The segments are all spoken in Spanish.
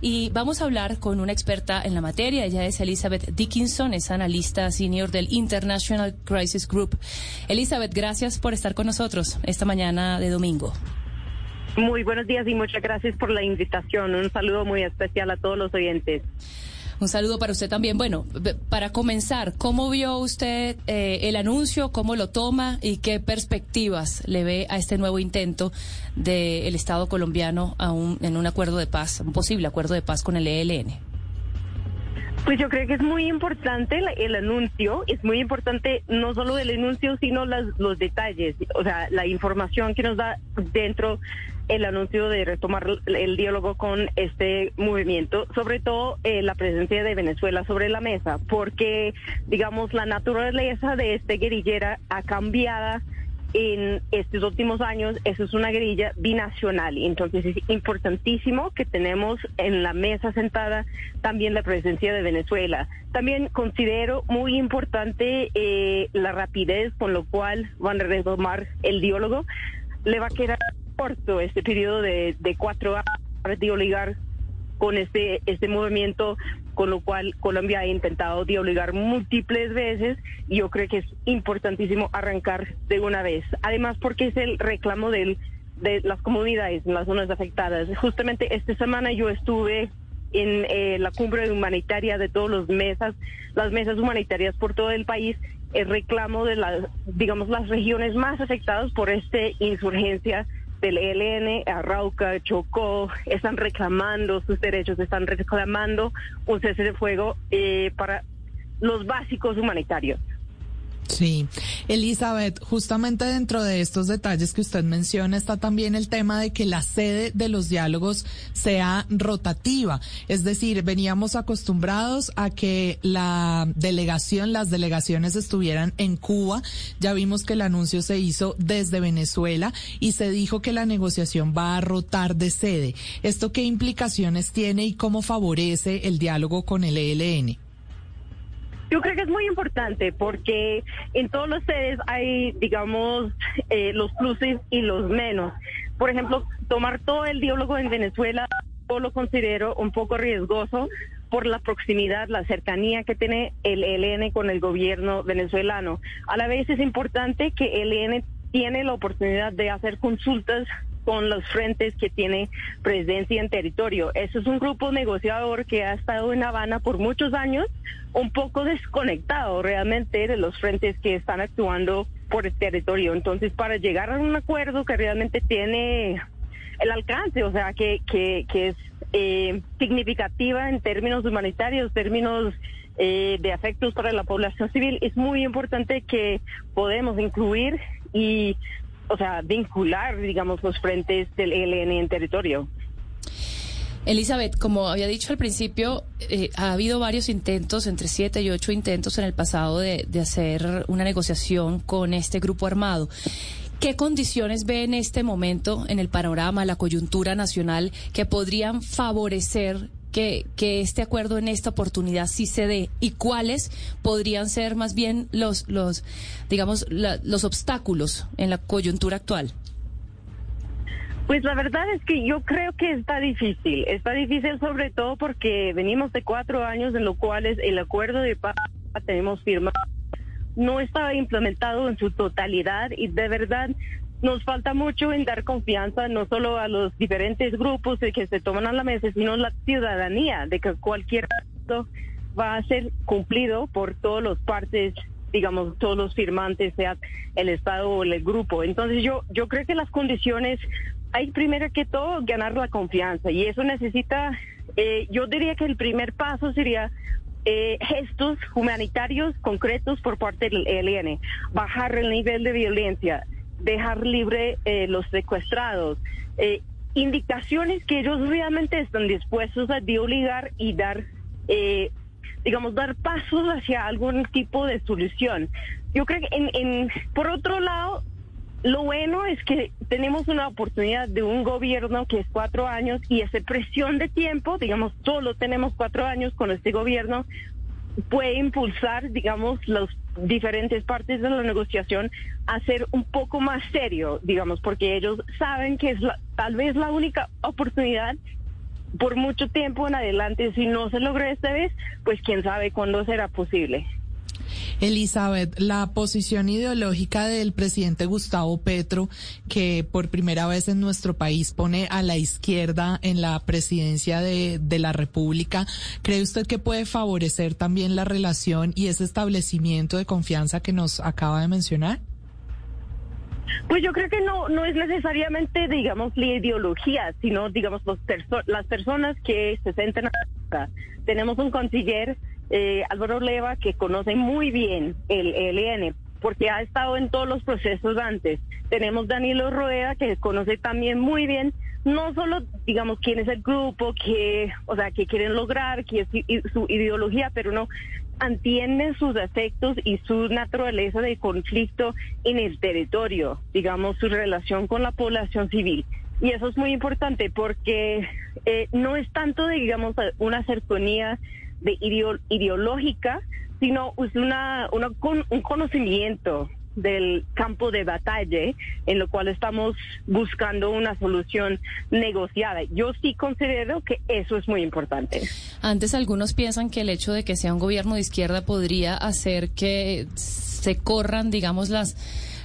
Y vamos a hablar con una experta en la materia. Ella es Elizabeth Dickinson, es analista senior del International Crisis Group. Elizabeth, gracias por estar con nosotros esta mañana de domingo. Muy buenos días y muchas gracias por la invitación. Un saludo muy especial a todos los oyentes. Un saludo para usted también. Bueno, para comenzar, ¿cómo vio usted eh, el anuncio? ¿Cómo lo toma? ¿Y qué perspectivas le ve a este nuevo intento del Estado colombiano a un, en un acuerdo de paz, un posible acuerdo de paz con el ELN? Pues yo creo que es muy importante el, el anuncio, es muy importante no solo el anuncio, sino las, los detalles, o sea, la información que nos da dentro el anuncio de retomar el diálogo con este movimiento, sobre todo eh, la presencia de Venezuela sobre la mesa, porque, digamos, la naturaleza de este guerrillera ha cambiado en estos últimos años, eso es una guerrilla binacional. Entonces es importantísimo que tenemos en la mesa sentada también la presencia de Venezuela. También considero muy importante eh, la rapidez con lo cual van a retomar el diálogo. Le va a quedar corto este periodo de, de cuatro años para dialogar con este, este movimiento, con lo cual Colombia ha intentado obligar múltiples veces y yo creo que es importantísimo arrancar de una vez. Además, porque es el reclamo del, de las comunidades en las zonas afectadas. Justamente esta semana yo estuve en eh, la cumbre humanitaria de todas las mesas, las mesas humanitarias por todo el país, el reclamo de las, digamos, las regiones más afectadas por esta insurgencia del ELN, Arauca, Chocó, están reclamando sus derechos, están reclamando un cese de fuego eh, para los básicos humanitarios. Sí, Elizabeth, justamente dentro de estos detalles que usted menciona está también el tema de que la sede de los diálogos sea rotativa, es decir, veníamos acostumbrados a que la delegación, las delegaciones estuvieran en Cuba, ya vimos que el anuncio se hizo desde Venezuela y se dijo que la negociación va a rotar de sede. ¿Esto qué implicaciones tiene y cómo favorece el diálogo con el ELN? Yo creo que es muy importante porque en todos los sedes hay, digamos, eh, los pluses y los menos. Por ejemplo, tomar todo el diálogo en Venezuela, yo lo considero un poco riesgoso por la proximidad, la cercanía que tiene el ELN con el gobierno venezolano. A la vez es importante que el ELN tiene la oportunidad de hacer consultas con los frentes que tiene presencia en territorio. Eso es un grupo negociador que ha estado en Habana por muchos años, un poco desconectado realmente de los frentes que están actuando por el territorio. Entonces, para llegar a un acuerdo que realmente tiene el alcance, o sea, que, que, que es eh, significativa en términos humanitarios, términos eh, de afectos para la población civil, es muy importante que podemos incluir y o sea, vincular, digamos, los frentes del ELN en territorio. Elizabeth, como había dicho al principio, eh, ha habido varios intentos, entre siete y ocho intentos en el pasado de, de hacer una negociación con este grupo armado. ¿Qué condiciones ve en este momento en el panorama, la coyuntura nacional, que podrían favorecer que, que este acuerdo en esta oportunidad sí se dé y cuáles podrían ser más bien los, los digamos, los obstáculos en la coyuntura actual? Pues la verdad es que yo creo que está difícil. Está difícil sobre todo porque venimos de cuatro años en los cuales el acuerdo de paz tenemos firmado no estaba implementado en su totalidad y de verdad nos falta mucho en dar confianza no solo a los diferentes grupos de que se toman a la mesa, sino a la ciudadanía de que cualquier acto va a ser cumplido por todos los partes digamos todos los firmantes sea el estado o el grupo. Entonces yo yo creo que las condiciones hay primero que todo ganar la confianza y eso necesita eh, yo diría que el primer paso sería eh, gestos humanitarios concretos por parte del ELN, bajar el nivel de violencia, dejar libre eh, los secuestrados, eh, indicaciones que ellos realmente están dispuestos a obligar y dar, eh, digamos, dar pasos hacia algún tipo de solución. Yo creo que, en, en, por otro lado, lo bueno es que tenemos una oportunidad de un gobierno que es cuatro años y esa presión de tiempo, digamos, solo tenemos cuatro años con este gobierno, puede impulsar, digamos, las diferentes partes de la negociación a ser un poco más serio, digamos, porque ellos saben que es tal vez la única oportunidad por mucho tiempo en adelante. Si no se logra esta vez, pues quién sabe cuándo será posible. Elizabeth, la posición ideológica del presidente Gustavo Petro, que por primera vez en nuestro país pone a la izquierda en la presidencia de, de la República, ¿cree usted que puede favorecer también la relación y ese establecimiento de confianza que nos acaba de mencionar? Pues yo creo que no no es necesariamente, digamos, la ideología, sino, digamos, los las personas que se sienten acá. Tenemos un canciller eh, Álvaro Leva, que conoce muy bien el ELN, porque ha estado en todos los procesos antes. Tenemos Danilo Rueda, que conoce también muy bien, no solo, digamos, quién es el grupo, que, o sea, que quieren lograr, que es su ideología, pero no entiende sus efectos y su naturaleza de conflicto en el territorio, digamos, su relación con la población civil. Y eso es muy importante porque eh, no es tanto, digamos, una cercanía de ideológica, sino una, un conocimiento del campo de batalla en lo cual estamos buscando una solución negociada. Yo sí considero que eso es muy importante. Antes algunos piensan que el hecho de que sea un gobierno de izquierda podría hacer que se corran, digamos, las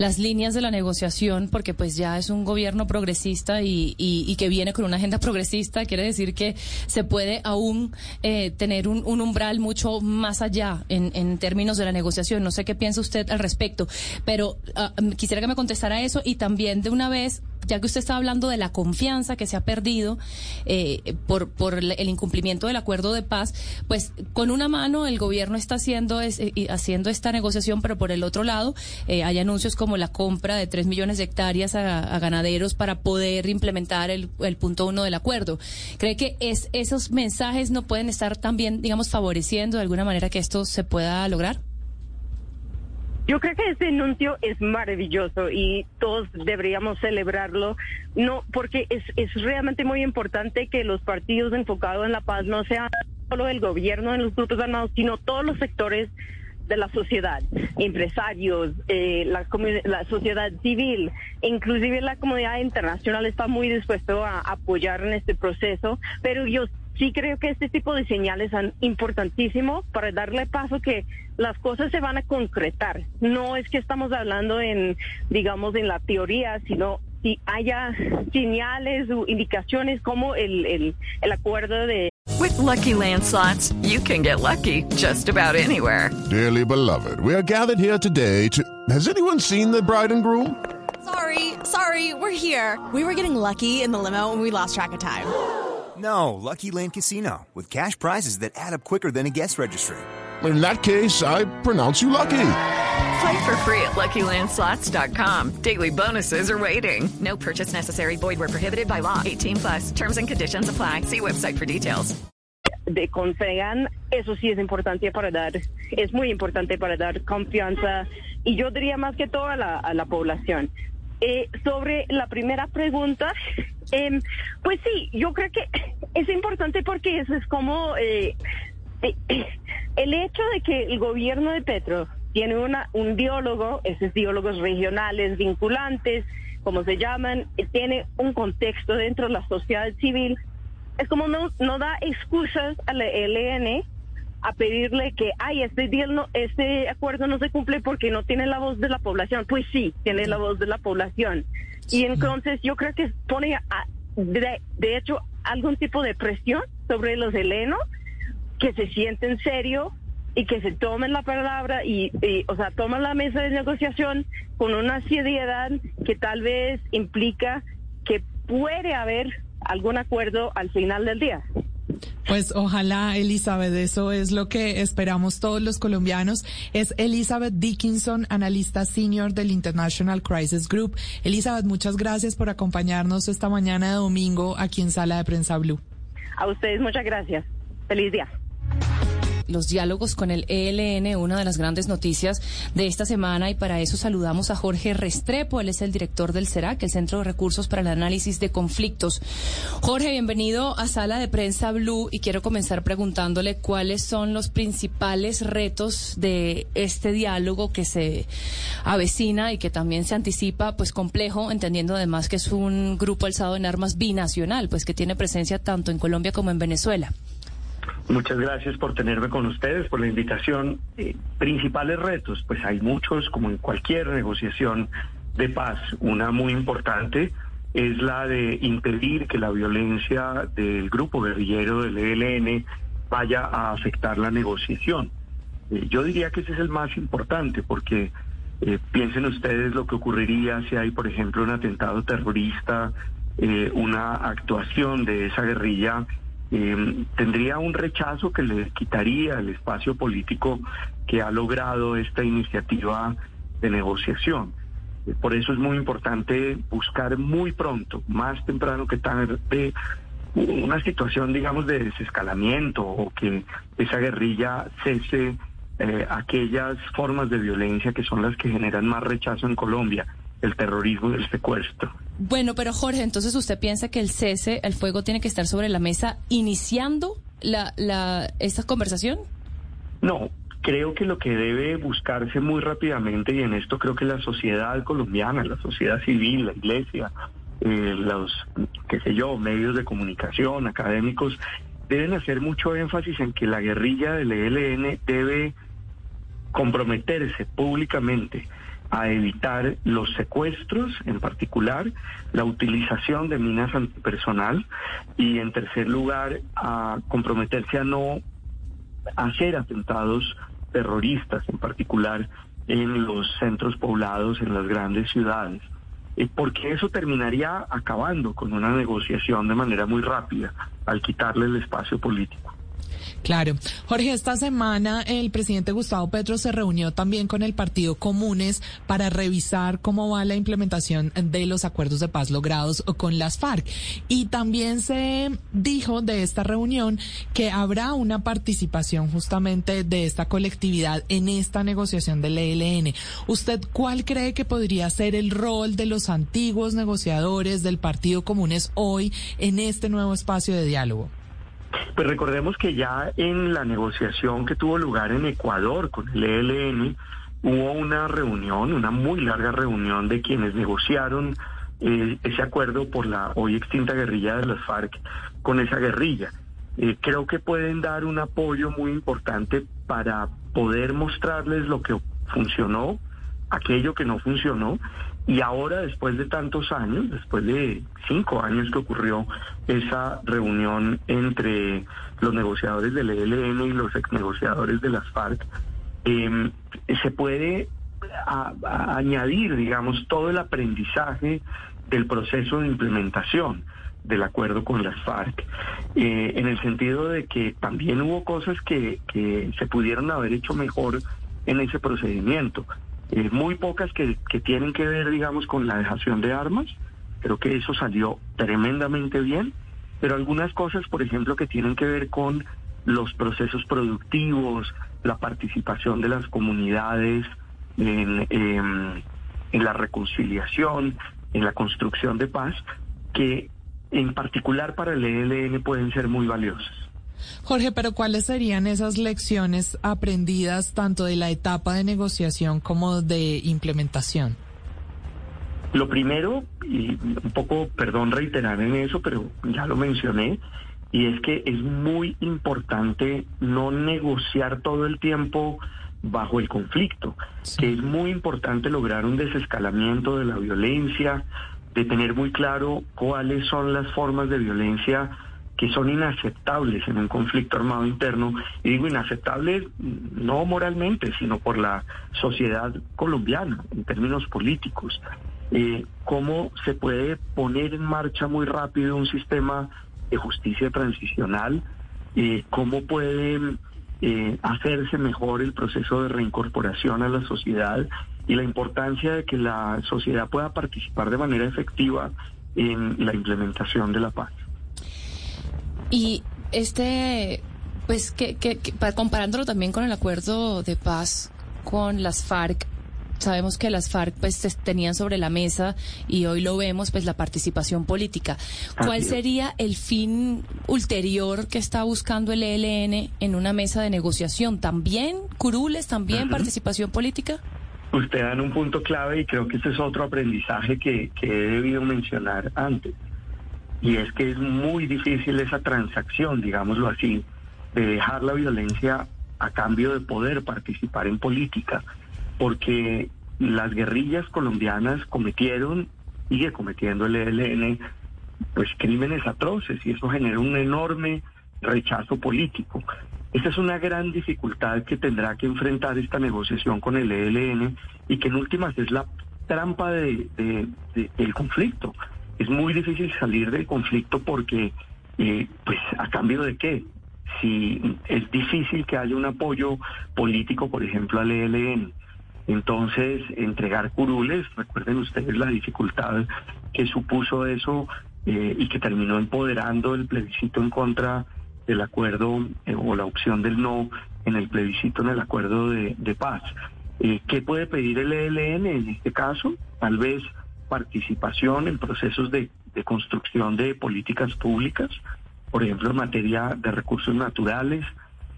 las líneas de la negociación, porque pues ya es un gobierno progresista y, y, que viene con una agenda progresista, quiere decir que se puede aún eh, tener un, un, umbral mucho más allá en, en, términos de la negociación. No sé qué piensa usted al respecto, pero ah, quisiera que me contestara eso y también de una vez ya que usted está hablando de la confianza que se ha perdido eh, por, por el incumplimiento del acuerdo de paz, pues con una mano el gobierno está haciendo, es, eh, haciendo esta negociación, pero por el otro lado eh, hay anuncios como la compra de tres millones de hectáreas a, ganaderos para poder implementar el, el, punto uno del acuerdo. ¿Cree que es, esos mensajes no pueden estar también, digamos, favoreciendo de alguna manera que esto se pueda lograr? Yo creo que este anuncio es maravilloso y todos deberíamos celebrarlo, no porque es, es realmente muy importante que los partidos enfocados en la paz no sean solo el gobierno en los grupos armados, sino todos los sectores de la sociedad, empresarios, eh, la, la, sociedad civil, inclusive la comunidad internacional está muy dispuesto a apoyar en este proceso, pero yo sí creo que este tipo de señales son importantísimos para darle paso que las cosas se van a concretar. No es que estamos hablando en, digamos, en la teoría, sino si haya señales o indicaciones como el, el, el acuerdo de... With lucky landslots, you can get lucky just about anywhere. Dearly beloved, we are gathered here today to... Has anyone seen the bride and groom? Sorry, sorry, we're here. We were getting lucky in the limo and we lost track of time. No, Lucky Land Casino, with cash prizes that add up quicker than a guest registry. In that case, I pronounce you lucky. Play for free at LuckyLandSlots.com. Daily bonuses are waiting. No purchase necessary. Void where prohibited by law. 18 plus. Terms and conditions apply. See website for details. De Confegan, eso sí es importante para dar, es muy importante para dar confianza y yo diría más que todo a la, a la población. Eh, sobre la primera pregunta, eh, pues sí, yo creo que es importante porque eso es como eh, eh, el hecho de que el gobierno de Petro tiene una, un diálogo, esos diálogos regionales vinculantes, como se llaman, eh, tiene un contexto dentro de la sociedad civil, es como no, no da excusas al ELN a pedirle que, ay, este, deal no, este acuerdo no se cumple porque no tiene la voz de la población. Pues sí, tiene la voz de la población. Y entonces yo creo que pone, de, de, hecho, algún tipo de presión sobre los helenos que se sienten serio y que se tomen la palabra y, y, o sea, toman la mesa de negociación con una seriedad que tal vez implica que puede haber algún acuerdo al final del día. Pues ojalá, Elizabeth, eso es lo que esperamos todos los colombianos. Es Elizabeth Dickinson, analista senior del International Crisis Group. Elizabeth, muchas gracias por acompañarnos esta mañana de domingo aquí en Sala de Prensa Blue. A ustedes muchas gracias. Feliz día los diálogos con el ELN, una de las grandes noticias de esta semana, y para eso saludamos a Jorge Restrepo, él es el director del CERAC, el Centro de Recursos para el Análisis de Conflictos. Jorge, bienvenido a Sala de Prensa Blue y quiero comenzar preguntándole cuáles son los principales retos de este diálogo que se avecina y que también se anticipa, pues complejo, entendiendo además que es un grupo alzado en armas binacional, pues que tiene presencia tanto en Colombia como en Venezuela. Muchas gracias por tenerme con ustedes, por la invitación. Eh, principales retos, pues hay muchos, como en cualquier negociación de paz. Una muy importante es la de impedir que la violencia del grupo guerrillero del ELN vaya a afectar la negociación. Eh, yo diría que ese es el más importante, porque eh, piensen ustedes lo que ocurriría si hay, por ejemplo, un atentado terrorista, una actuación de esa guerrilla eh, tendría un rechazo que le quitaría el espacio político que ha logrado esta iniciativa de negociación. Eh, por eso es muy importante buscar muy pronto, más temprano que tarde, una situación, digamos, de desescalamiento o que esa guerrilla cese eh, aquellas formas de violencia que son las que generan más rechazo en Colombia el terrorismo y el secuestro. Bueno, pero Jorge, entonces usted piensa que el cese, el fuego tiene que estar sobre la mesa iniciando la, la, esta conversación? No, creo que lo que debe buscarse muy rápidamente, y en esto creo que la sociedad colombiana, la sociedad civil, la iglesia, eh, los, qué sé yo, medios de comunicación, académicos, deben hacer mucho énfasis en que la guerrilla del ELN debe comprometerse públicamente a evitar los secuestros, en particular, la utilización de minas antipersonal y, en tercer lugar, a comprometerse a no hacer atentados terroristas, en particular en los centros poblados, en las grandes ciudades, eh, porque eso terminaría acabando con una negociación de manera muy rápida al quitarle el espacio político. Claro. Jorge, esta semana el presidente Gustavo Petro se reunió también con el Partido Comunes para revisar cómo va la implementación de los acuerdos de paz logrados con las FARC. Y también se dijo de esta reunión que habrá una participación justamente de esta colectividad en esta negociación del ELN. ¿Usted cuál cree que podría ser el rol de los antiguos negociadores del Partido Comunes hoy en este nuevo espacio de diálogo? Pues recordemos que ya en la negociación que tuvo lugar en Ecuador con el ELN, hubo una reunión, una muy larga reunión de quienes negociaron eh, ese acuerdo por la hoy extinta guerrilla de las FARC con esa guerrilla. Eh, creo que pueden dar un apoyo muy importante para poder mostrarles lo que funcionó, aquello que no funcionó y ahora, después de tantos años, después de cinco años que ocurrió esa reunión entre los negociadores del ELN y los ex negociadores de las FARC, em, se puede añadir, digamos, todo el aprendizaje del proceso de implementación del acuerdo con las FARC, eh, en el sentido de que también hubo cosas que se pudieron haber hecho mejor en ese procedimiento. Eh, muy pocas que, que tienen que ver, digamos, con la dejación de armas. Creo que eso salió tremendamente bien, pero algunas cosas, por ejemplo, que tienen que ver con los procesos productivos, la participación de las comunidades en, em, en la reconciliación, en la construcción de paz, que en particular para el ELN pueden ser muy valiosas. Jorge, pero ¿cuáles serían esas lecciones aprendidas tanto de la etapa de negociación como de implementación? Lo primero, y un poco, perdón reiterar en eso, pero ya lo mencioné, y es que es muy importante no negociar todo el tiempo bajo el conflicto, que es muy importante lograr un desescalamiento de la violencia, de tener muy claro cuáles son las formas de violencia que son inaceptables en un conflicto armado interno, y digo inaceptables no moralmente, sino por la sociedad colombiana, en términos políticos. Eh, ¿Cómo se puede poner en marcha muy rápido un sistema de justicia transicional eh, cómo pueden eh, hacerse mejor el proceso de reincorporación a la sociedad y la importancia de que la sociedad pueda participar de manera efectiva en la implementación de la paz. Y este, pues, que, que, que, comparándolo también con el acuerdo de paz con las FARC, sabemos que las FARC pues tenían sobre la mesa y hoy lo vemos pues la participación política. ¿Cuál sería el fin ulterior que está buscando el ELN en una mesa de negociación? ¿También curules, también participación política? Usted da un punto clave y creo que este es otro aprendizaje que, que he debido mencionar antes. Y es que es muy difícil esa transacción, digámoslo así, de dejar la violencia a cambio de poder participar en política porque las guerrillas colombianas cometieron, sigue cometiendo el ELN, pues crímenes atroces y eso genera un enorme rechazo político. Esta es una gran dificultad que tendrá que enfrentar esta negociación con el ELN y que en últimas es la trampa de, del conflicto. Es muy difícil salir del conflicto porque, eh, pues, ¿a cambio de qué? Si es difícil que haya un apoyo político, por ejemplo, al ELN. Entonces, entregar curules, recuerden ustedes la dificultad que supuso eso eh, y que terminó empoderando el plebiscito en contra del acuerdo eh, o la opción del no en el plebiscito en el acuerdo de, paz. Eh, ¿Qué puede pedir el ELN en este caso? Tal vez participación en procesos de, construcción de políticas públicas, por ejemplo, en materia de recursos naturales,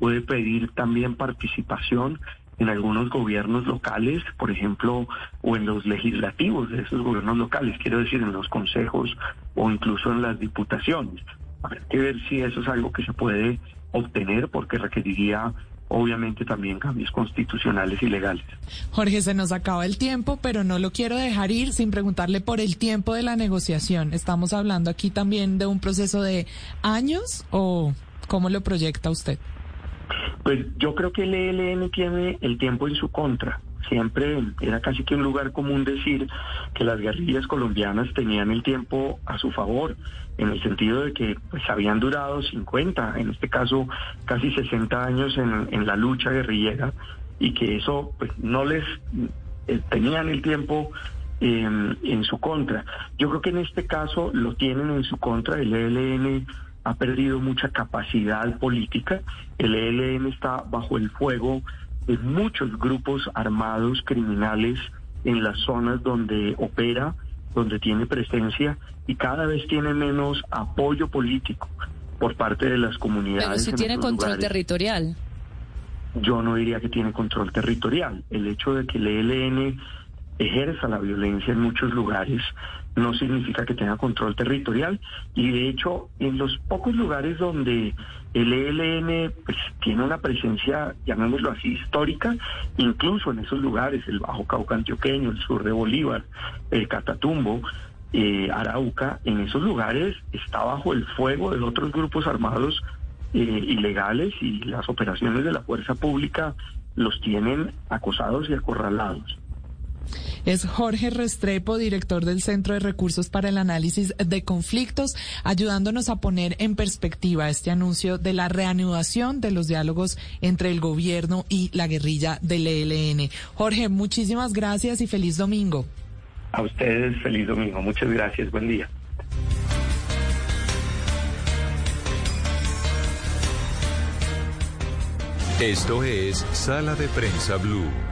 puede pedir también participación en algunos gobiernos locales, por ejemplo, o en los legislativos de esos gobiernos locales, quiero decir, en los consejos o incluso en las diputaciones. Habrá que ver si eso es algo que se puede obtener porque requeriría obviamente también cambios constitucionales y legales. Jorge, se nos acaba el tiempo, pero no lo quiero dejar ir sin preguntarle por el tiempo de la negociación. ¿Estamos hablando aquí también de un proceso de años o cómo lo proyecta usted? Pues yo creo que el ELN tiene el tiempo en su contra. Siempre era casi que un lugar común decir que las guerrillas colombianas tenían el tiempo a su favor, en el sentido de que pues habían durado 50, en este caso casi 60 años en, la lucha guerrillera y que eso pues no les eh, tenían el tiempo em, en su contra. Yo creo que en este caso lo tienen en su contra el ELN ha perdido mucha capacidad política. El ELN está bajo el fuego muchos grupos armados criminales en las zonas donde opera, donde tiene presencia y cada vez tiene menos apoyo político por parte de las comunidades. Pero si tiene control territorial. Yo no diría que tiene control territorial. El hecho de que el ELN ejerza la violencia en muchos lugares no significa que tenga control territorial y de hecho en los pocos lugares donde el ELN pues, tiene una presencia, llamémoslo así, histórica, incluso en esos lugares, el Bajo Cauca antioqueño, el sur de Bolívar, el Catatumbo, eh, Arauca, en esos lugares está bajo el fuego de otros grupos armados eh, ilegales y las operaciones de la fuerza pública los tienen acosados y acorralados. Es Jorge Restrepo, director del Centro de Recursos para el Análisis de Conflictos, ayudándonos a poner en perspectiva este anuncio de la reanudación de los diálogos entre el gobierno y la guerrilla del ELN. Jorge, muchísimas gracias y feliz domingo. A ustedes feliz domingo. Muchas gracias. Buen día. Esto es Sala de Prensa Blue.